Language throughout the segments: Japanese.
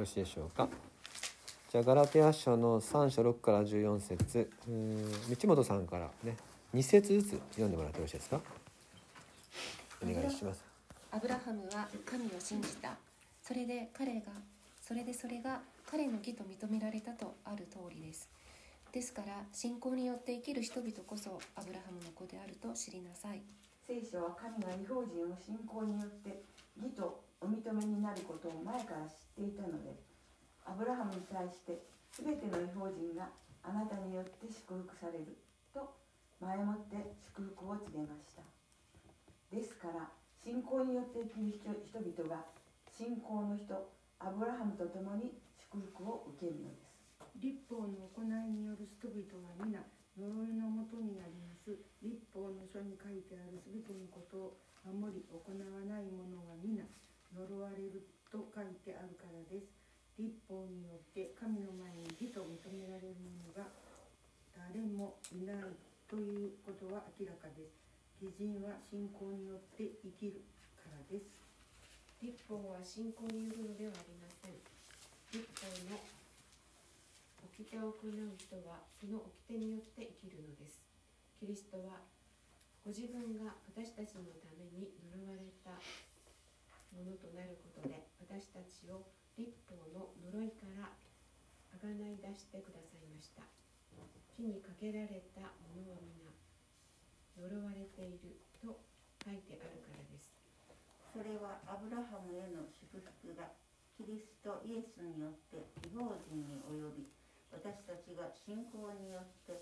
ろしいでしょうか。じゃあガラテヤ書の3章6から14節。うーん道本さんからね2節ずつ読んでもらってよろしいですか。お願いします。アブラハムは神を信じた。それで彼がそれでそれが彼の義と認められたとある通りです。ですから信仰によって生きる人々こそアブラハムの子であると知りなさい。聖書は神が違法人を信仰によって義とお認めになることを前から知っていたのでアブラハムに対して全ての違法人があなたによって祝福されると前もって祝福を告げました。ですから信仰によって生きる人々が信仰の人アブラハムと共に祝福を受けるのです。立法の行いによる人々は皆呪いのもとになります。立法の書に書いてあるすべてのことを守り行わない者は皆呪われると書いてあるからです。立法によって神の前に義と認められる者が誰もいないということは明らかです。義人は信仰によって生きるからです。立法は信仰によるのではありません。立法の掟を行う人はその掟によって生きるのです。キリストはご自分が私たちのために呪われたものとなることで私たちを立法の呪いからあがない出してくださいました。木にかけられたものは皆呪われていると書いてあるからです。それはアブラハムへの祝福がキリストイエスによって違法人に及び私たちが信仰によって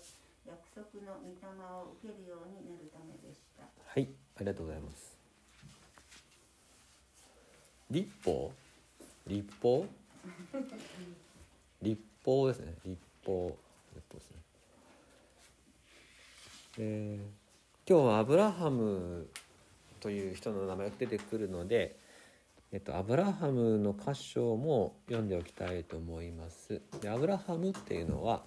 約束の御霊を受けるようになるためでした。はいありがとうございます立法？立法？立法ですね。立法。立法ですね。えー今日はアブラハムという人の名前が出てくるので、えっと、アブラハムの箇所も読んでおきたいと思います。でアブラハムっていうのは、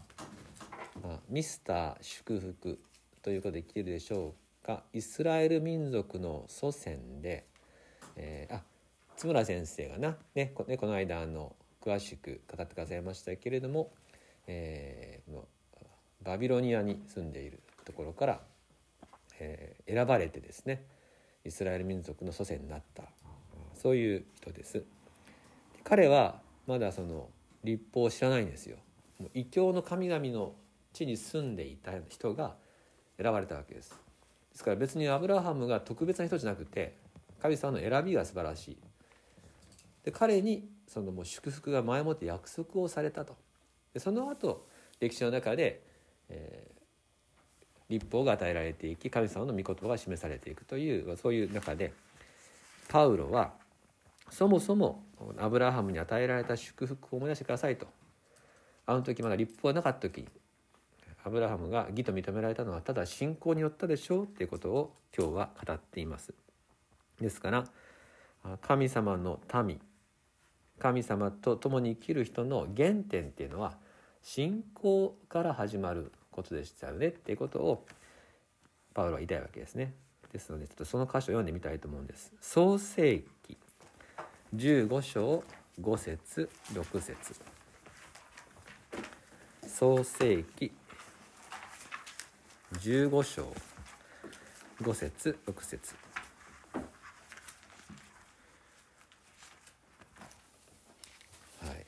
まあ、ミスター祝福ということで聞いるでしょうか。イスラエル民族の祖先で、えーあ津村先生がな、ねこね、この間あの詳しく語ってくださいましたけれども、えーバビロニアに住んでいるところから、えー選ばれてですねイスラエル民族の祖先になったそういう人です。彼はまだその立法を知らないんですよ。もう異教の神々の地に住んでいた人が選ばれたわけです。ですから別にアブラハムが特別な人じゃなくて神様の選びが素晴らしい。で彼にそのもう祝福が前もって約束をされたと。でその後歴史の中で、えー立法が与えられていき神様の御言葉が示されていくというそういう中でパウロはそもそもアブラハムに与えられた祝福を思い出してくださいとあの時まだ立法がなかった時にアブラハムが義と認められたのはただ信仰によったでしょうっていうことを今日は語っています。ですから神様の民神様と共に生きる人の原点っていうのは信仰から始まることでしたよねっていうことをパウロは言いたいわけですね。ですのでちょっとその箇所を読んでみたいと思うんです。創世記15章5節6節創世記15章5節6節はい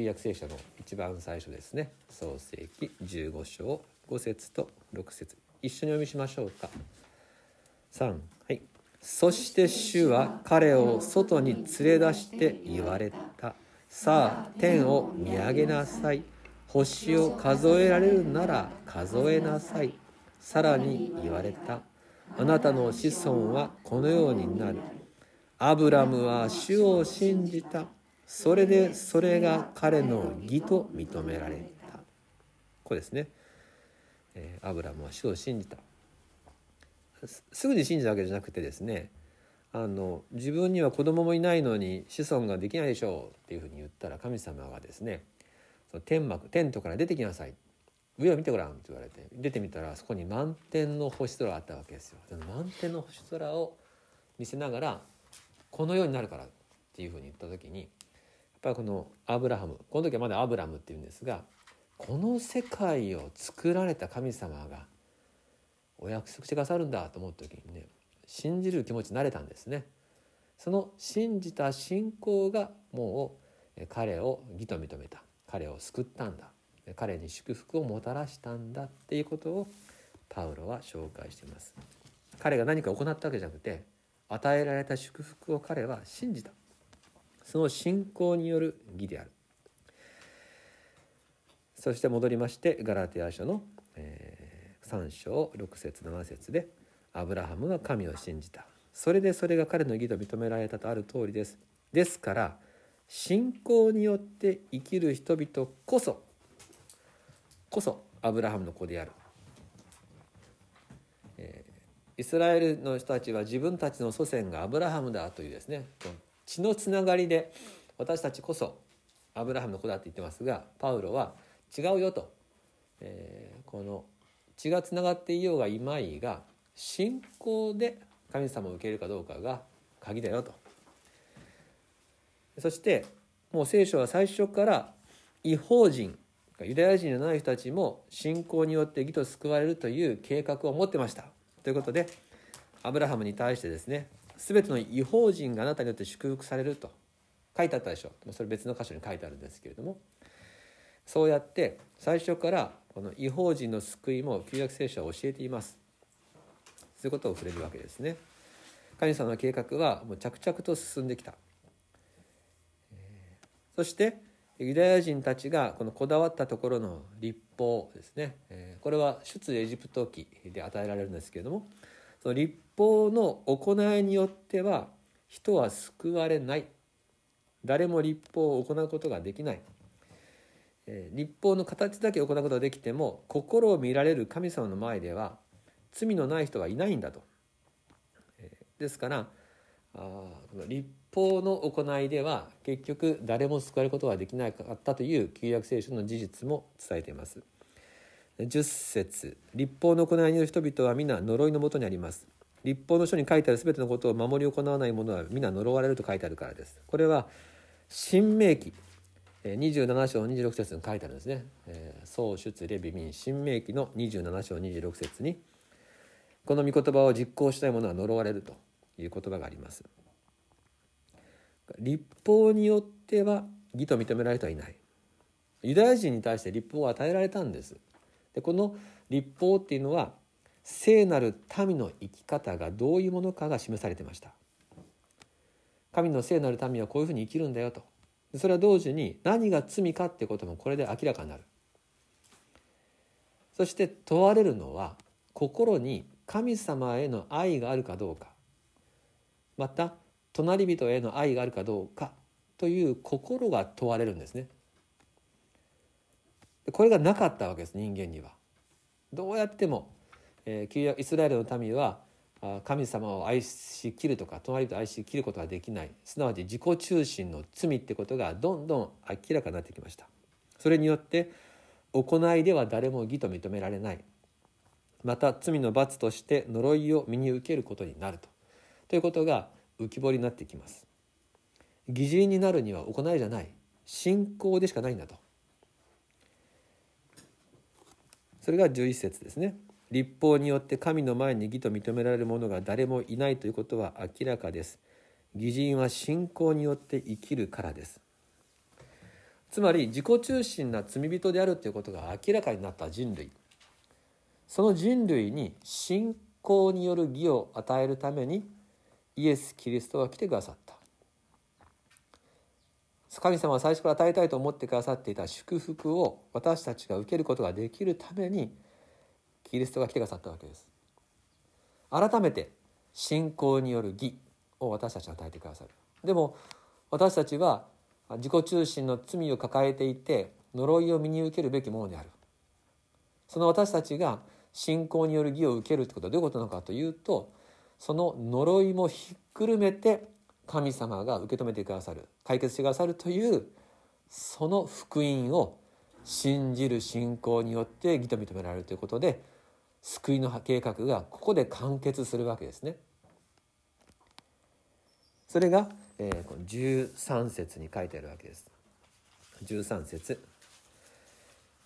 旧約聖書の一番最初ですね。創世記15章5節と6節。一緒にお読みしましょうか。3はい。そして主は彼を外に連れ出して言われた。さあ天を見上げなさい。星を数えられるなら数えなさい。さらに言われた。あなたの子孫はこのようになる。アブラムは主を信じた。それでそれが彼の義と認められた。これですね、えーアブラムは主を信じた。すぐに信じたわけじゃなくてですねあの自分には子供もいないのに子孫ができないでしょうっていうふうに言ったら神様がですねその天幕テントから出てきなさい。上を見てごらんって言われて出てみたらそこに満天の星空があったわけですよ。満天の星空を見せながらこのようになるからっていうふうに言った時にぱりこのアブラハムこの時はまだアブラムっていうんですがこの世界を作られた神様がお約束してくださるんだと思った時にね信じる気持ちになれたんですね。その信じた信仰がもう彼を義と認めた彼を救ったんだ彼に祝福をもたらしたんだっていうことをパウロは紹介しています彼が何か行ったわけじゃなくて与えられた祝福を彼は信じたその信仰による義である。そして戻りましてガラテヤ書の、えー、3章6節7節で「アブラハムは神を信じた」それでそれが彼の義と認められたとある通りです。ですから信仰によって生きる人々こそこそアブラハムの子である、えー、イスラエルの人たちは自分たちの祖先がアブラハムだというですね血のつながりで私たちこそアブラハムの子だって言ってますがパウロは違うよと、えー、この血がつながっていようがいまいが信仰で神様を受けるかどうかが鍵だよと。そしてもう聖書は最初から違法人ユダヤ人のない人たちも信仰によって義と救われるという計画を持ってました。ということでアブラハムに対してですね全ての違法人があなたによって祝福されると。書いてあったでしょ。それ別の箇所に書いてあるんですけれども。そうやって最初からこの違法人の救いも旧約聖書は教えています。そういうことを触れるわけですね。神様の計画はもう着々と進んできた。そしてユダヤ人たちがこのこだわったところの立法ですね。これは出エジプト記で与えられるんですけれども。その立法の行いによっては人は救われない誰も立法を行うことができない立法の形だけ行うことができても心を見られる神様の前では罪のない人はいないんだと。ですからあこの立法の行いでは結局誰も救われることができなかったという旧約聖書の事実も伝えています。10節立法の行いによる人々は皆呪いのもとにあります。立法の書に書いてある全てのことを守り行わない者は皆呪われると書いてあるからです。これは新明記27章26節に書いてあるんですね。創出レビ民新明記の27章26節にこの御言葉を実行したい者は呪われるという言葉があります。立法によっては義と認められてはいないユダヤ人に対して立法を与えられたんですでこの立法っていうのは聖なる民の生き方がどういうものかが示されてました。神の聖なる民はこういうふうに生きるんだよと。それは同時に何が罪かってこともこれで明らかになる。そして問われるのは心に神様への愛があるかどうか。また隣人への愛があるかどうかという心が問われるんですね。これがなかったわけです人間には。どうやっても、えー、イスラエルの民は神様を愛しきるとか隣人を愛しきることができない。すなわち自己中心の罪ってことがどんどん明らかになってきました。それによって行いでは誰も義と認められない。また罪の罰として呪いを身に受けることになると。ということが浮き彫りになってきます。偽人になるには行いじゃない。信仰でしかないんだと。それが11節ですね。立法によって神の前に義と認められる者が誰もいないということは明らかです。偽人は信仰によって生きるからです。つまり自己中心な罪人であるということが明らかになった人類。その人類に信仰による義を与えるためにイエス・キリストが来てくださった。神様は最初から与えたいと思ってくださっていた祝福を私たちが受けることができるためにキリストが来てくださったわけです。改めて信仰による義を私たちに与えてくださる。でも私たちは自己中心の罪を抱えていて呪いを身に受けるべきものである。その私たちが信仰による義を受けるってことはどういうことなのかというとその呪いもひっくるめて神様が受け止めてくださる解決してくださるというその福音を信じる信仰によって義と認められるということで救いの計画がここで完結するわけですね。それが、えこの13節に書いてあるわけです13節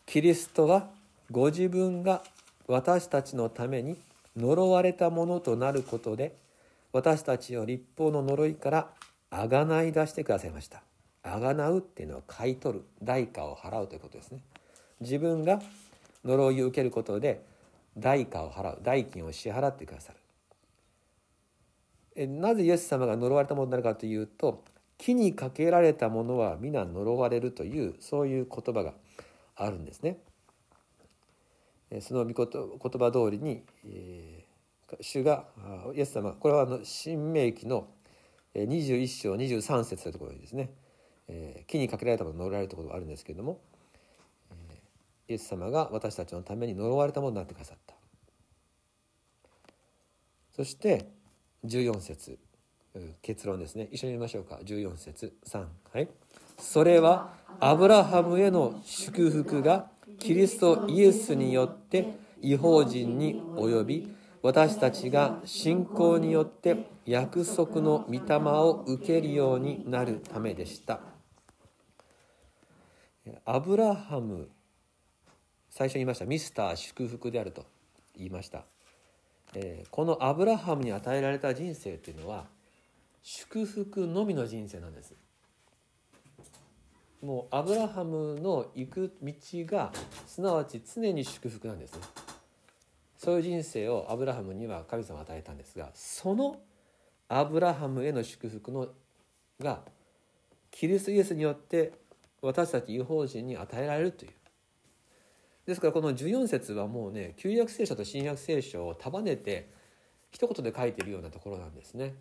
キリストはご自分が私たちのために呪われたものとなることで私たちを立法の呪いからあがない出してくださいました。あがなうっていうのは買い取る代価を払うということですね。自分が呪いを受けることで代価を払う代金を支払ってくださる。えなぜイエス様が呪われたものになるかというと木にかけられたものは皆呪われるというそういう言葉があるんですね。えその御言言葉通りに、えー主がイエス様。これはあの新明記の21章23節というところにですね、えー木にかけられたもの呪われるところがあるんですけれども、えーイエス様が私たちのために呪われたものになってくださった。そして14節。結論ですね。一緒に見ましょうか。14節3はい。それはアブラハムへの祝福がキリストイエスによって違法人に及び私たちが信仰によって約束の御霊を受けるようになるためでした。アブラハム最初に言いました。ミスター祝福であると言いました。えこのアブラハムに与えられた人生というのは祝福のみの人生なんです。もうアブラハムの行く道がすなわち常に祝福なんですね。そういう人生をアブラハムには神様は与えたんですがそのアブラハムへの祝福のがキリストイエスによって私たち違法人に与えられるというですからこの14節はもうね旧約聖書と新約聖書を束ねて一言で書いているようなところなんですね。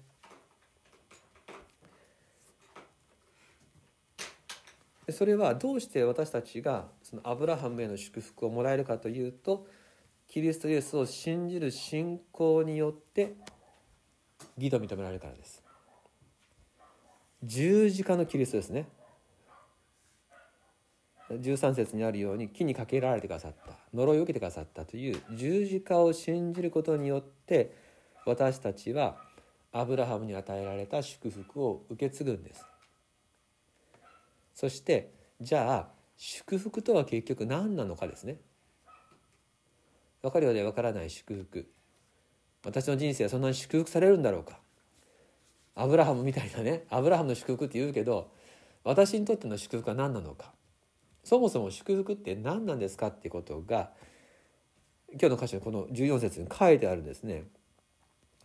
それはどうして私たちがそのアブラハムへの祝福をもらえるかというとキリストイエスを信じる信仰によって義と認められるからです。十字架のキリストですね。13節にあるように木にかけられてくださった呪いを受けてくださったという十字架を信じることによって私たちはアブラハムに与えられた祝福を受け継ぐんですそしてじゃあ祝福とは結局何なのかですね分かるようで分からない祝福私の人生はそんなに祝福されるんだろうかアブラハムみたいなねアブラハムの祝福って言うけど私にとっての祝福は何なのかそもそも祝福って何なんですかってことが今日の箇所にこの14節に書いてあるんですね。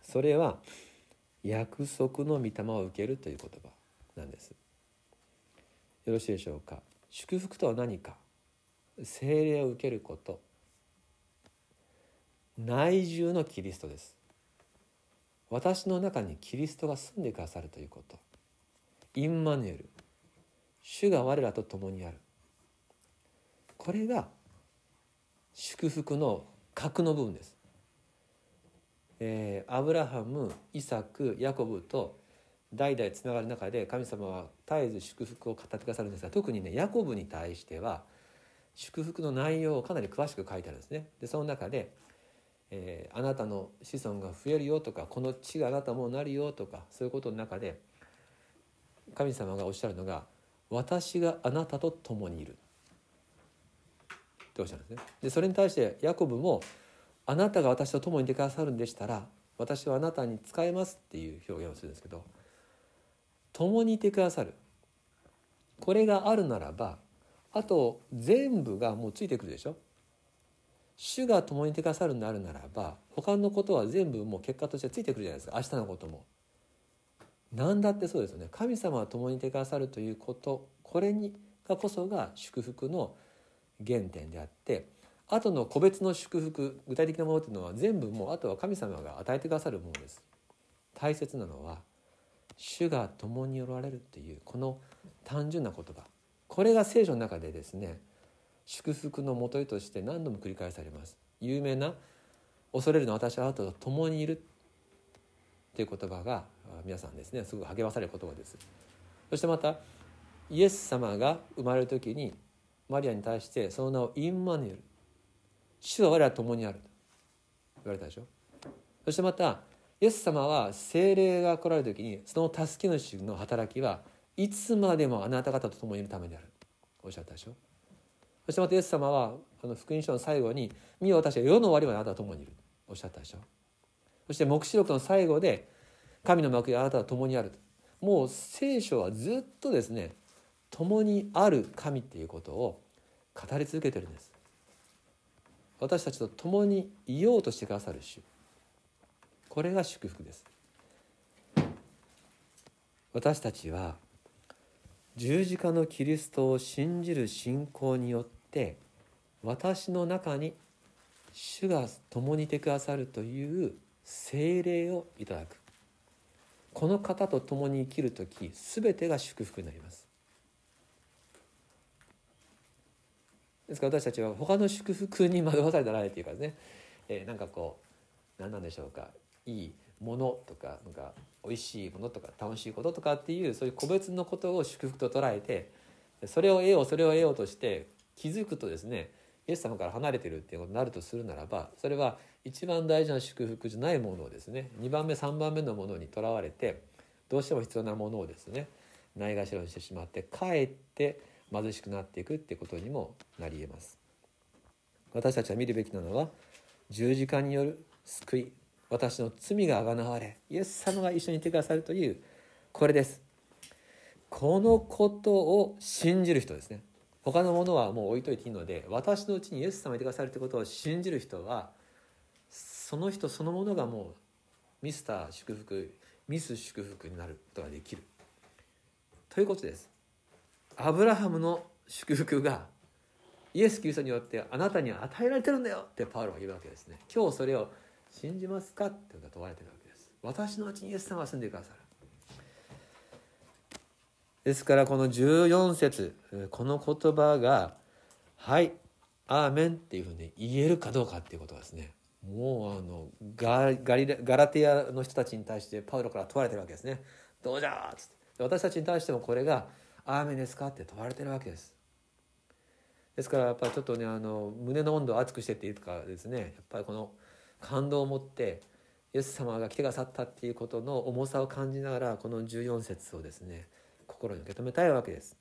それは約束の御霊を受けるという言葉なんです。よろしいでしょうか。祝福とは何か。聖霊を受けること。内住のキリストです。私の中にキリストが住んでくださるということ。インマヌエル。主が我らと共にある。これが祝福の核の部分です。えーアブラハムイサクヤコブと代々つながる中で神様は絶えず祝福を語ってくださるんですが特にねヤコブに対しては祝福の内容をかなり詳しく書いてあるんですね。でその中で、えーあなたの子孫が増えるよ」とか「この地があなたもなるよ」とかそういうことの中で神様がおっしゃるのが「私があなたと共にいる」っておっしゃるんですね。でそれに対してヤコブも「あなたが私と共にいてくださるんでしたら私はあなたに仕えます」っていう表現をするんですけど「共にいてくださる」これがあるならばあと全部がもうついてくるでしょ。主が共にいてくださるんであるならば他のことは全部もう結果としてついてくるじゃないですか。明日のことも。何だってそうですよね。神様は共にいてくださるということこれにがこそが祝福の原点であって後の個別の祝福具体的なものっていうのは全部もうあとは神様が与えてくださるものです。大切なのは主が共におられるっていうこの単純な言葉。これが聖書の中でですね祝福のもとへとして何度も繰り返されます。有名な恐れるの私はあなたと共にいるっていう言葉が皆さんですね。すごく励まされる言葉です。そしてまたイエス様が生まれる時にマリアに対してその名をインマヌエル主は我ら共にあると。言われたでしょ？そしてまたイエス様は精霊が来られる時にその助け主の働きはいつまでもあなた方と共にいるためである。おっしゃったでしょ？そしてまたイエス様はあの福音書の最後に「見よ私は世の終わりまであなたと共にいる」おっしゃったでしょ。そして黙示録の最後で「神の幕屋あなたは共にある」もう聖書はずっとですね共にある神っていうことを語り続けてるんです。私たちと共にいようとしてくださる主。これが祝福です。私たちは十字架のキリストを信じる信仰によって私の中に主が共にいてくださるという精霊をいただく。この方と共に生きる時全てが祝福になります。ですから私たちは他の祝福に惑わされたらないというかね、えー、なんかこう何なんでしょうか。いいものとかなんか美味しいものとか楽しいこととかっていうそういう個別のことを祝福と捉えてそれを得ようそれを得ようとして気づくとですねイエス様から離れてるっていうことになるとするならばそれは一番大事な祝福じゃないものをですね2番目3番目のものにとらわれてどうしても必要なものをですねないがしろにしてしまってかえって貧しくなっていくってことにもなりえます。私たちは見るべきなのは十字架による救い私の罪があがなわれイエス様が一緒にいてくださるというこれです。このことを信じる人ですね。他のものはもう置いといていいので私のうちにイエス様がいてくださるということを信じる人はその人そのものがもうミスター祝福ミス祝福になることができる。ということです。アブラハムの祝福がイエス・キリストによってあなたには与えられてるんだよってパウロは言うわけですね。今日それを信じますかっていうのが問われてるわけです。私のうちにイエス様が住んでくださる。ですからこの14節この言葉が「はいアーメン」っていうふうに言えるかどうかっていうことはですねもうあのガガラテヤの人たちに対してパウロから問われてるわけですね「どうじゃ!」っつって私たちに対してもこれが「アーメンですか?」って問われてるわけですですからやっぱりちょっとねあの胸の温度を熱くしてっていうかですねやっぱりこの感動を持ってイエス様が来てくださったっていうことの重さを感じながらこの14節をですね心に受け止めたいわけです。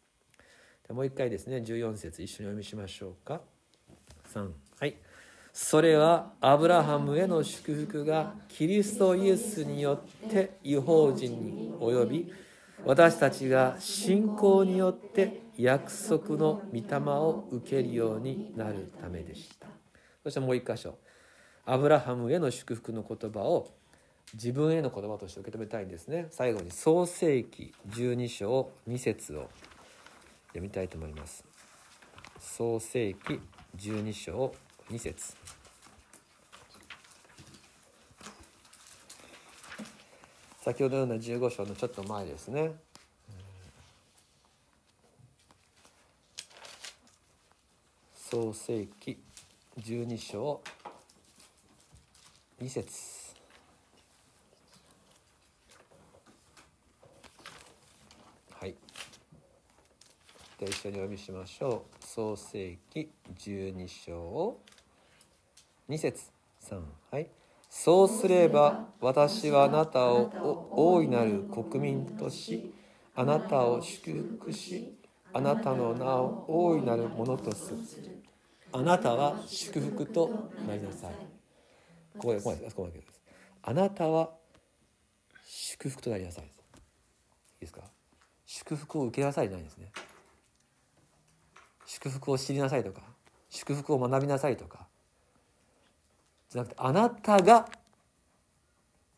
でもう一回ですね14節一緒にお読みしましょうか。3はい。それはアブラハムへの祝福がキリストイエスによって違法人に及び私たちが信仰によって約束の御霊を受けるようになるためでした。そしてもう一箇所。アブラハムへの祝福の言葉を自分への言葉として受け止めたいんですね。最後に創世記12章2節を読みたいと思います。創世記12章2節。先ほどのような15章のちょっと前ですね。創世記12章2節はいで一緒にお読みしましょう。創世記12章。2節。3はい。そうすれば私はあなたを大いなる国民としあなたを祝福しあなたの名を大いなるものとす。るあなたは祝福となりなさい。ここでここまでここまでです。あなたは祝福となりなさいいいですか？祝福を受けなさいじゃないですね。祝福を知りなさいとか祝福を学びなさいとかじゃなくてあなたが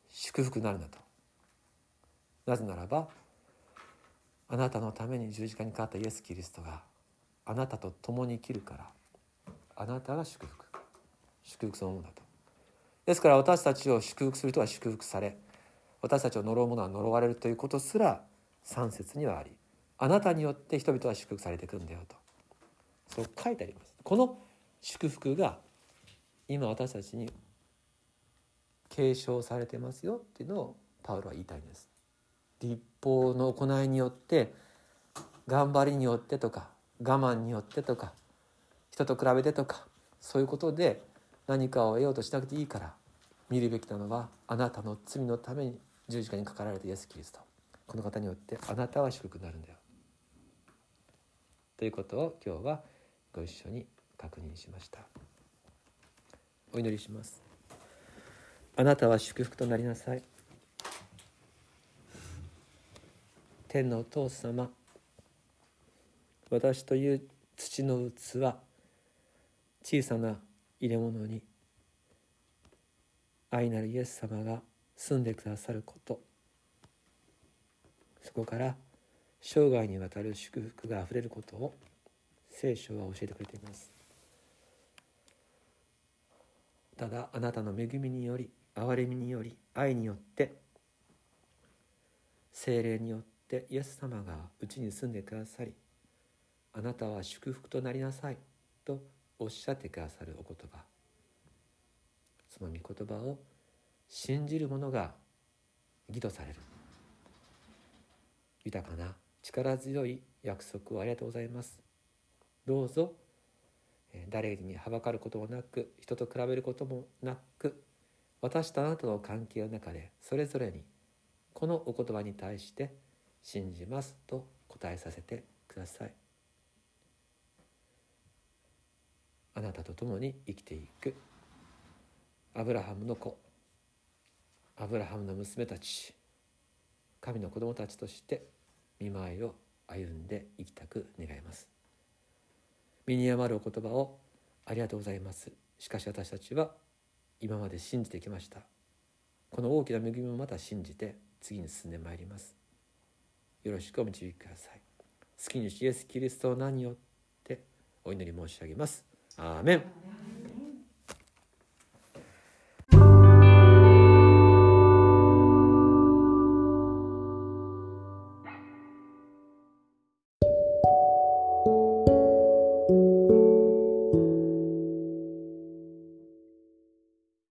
祝福になるんだと。なぜならばあなたのために十字架にかかったイエス・キリストがあなたと共に生きるからあなたが祝福祝福そのものだと。ですから私たちを祝福する人は祝福され私たちを呪う者は呪われるということすら3節にはありあなたによって人々は祝福されていくんだよと。そう書いてあります。この祝福が今私たちに継承されてますよっていうのをパウロは言いたいんです。立法の行いによって頑張りによってとか我慢によってとか人と比べてとかそういうことで何かを得ようとしなくていいから見るべきなのはあなたの罪のために十字架にかかられたイエス・キリスト。この方によってあなたは祝福になるんだよ。ということを今日はご一緒に確認しました。お祈りします。あなたは祝福となりなさい。天のお父様私という土の器小さな入れ物に愛なるイエス様が住んでくださることそこから生涯にわたる祝福があふれることを聖書は教えてくれています。ただあなたの恵みにより憐れみにより愛によって精霊によってイエス様がうちに住んでくださりあなたは祝福となりなさいとおっしゃってくださるお言葉。その御言葉を信じる者が義とされる。豊かな力強い約束をありがとうございます。どうぞ。誰にはばかることもなく人と比べることもなく私とあなたの関係の中でそれぞれにこのお言葉に対して信じますと答えさせてください。あなたと共に生きていく。アブラハムの子。アブラハムの娘たち。神の子供たちとして見舞いを歩んでいきたく願います。身に余るお言葉をありがとうございます。しかし私たちは今まで信じてきました。この大きな恵みもまた信じて次に進んでまいります。よろしくお導きください。好きにイエスキリストの名によってお祈り申し上げます。アーメン。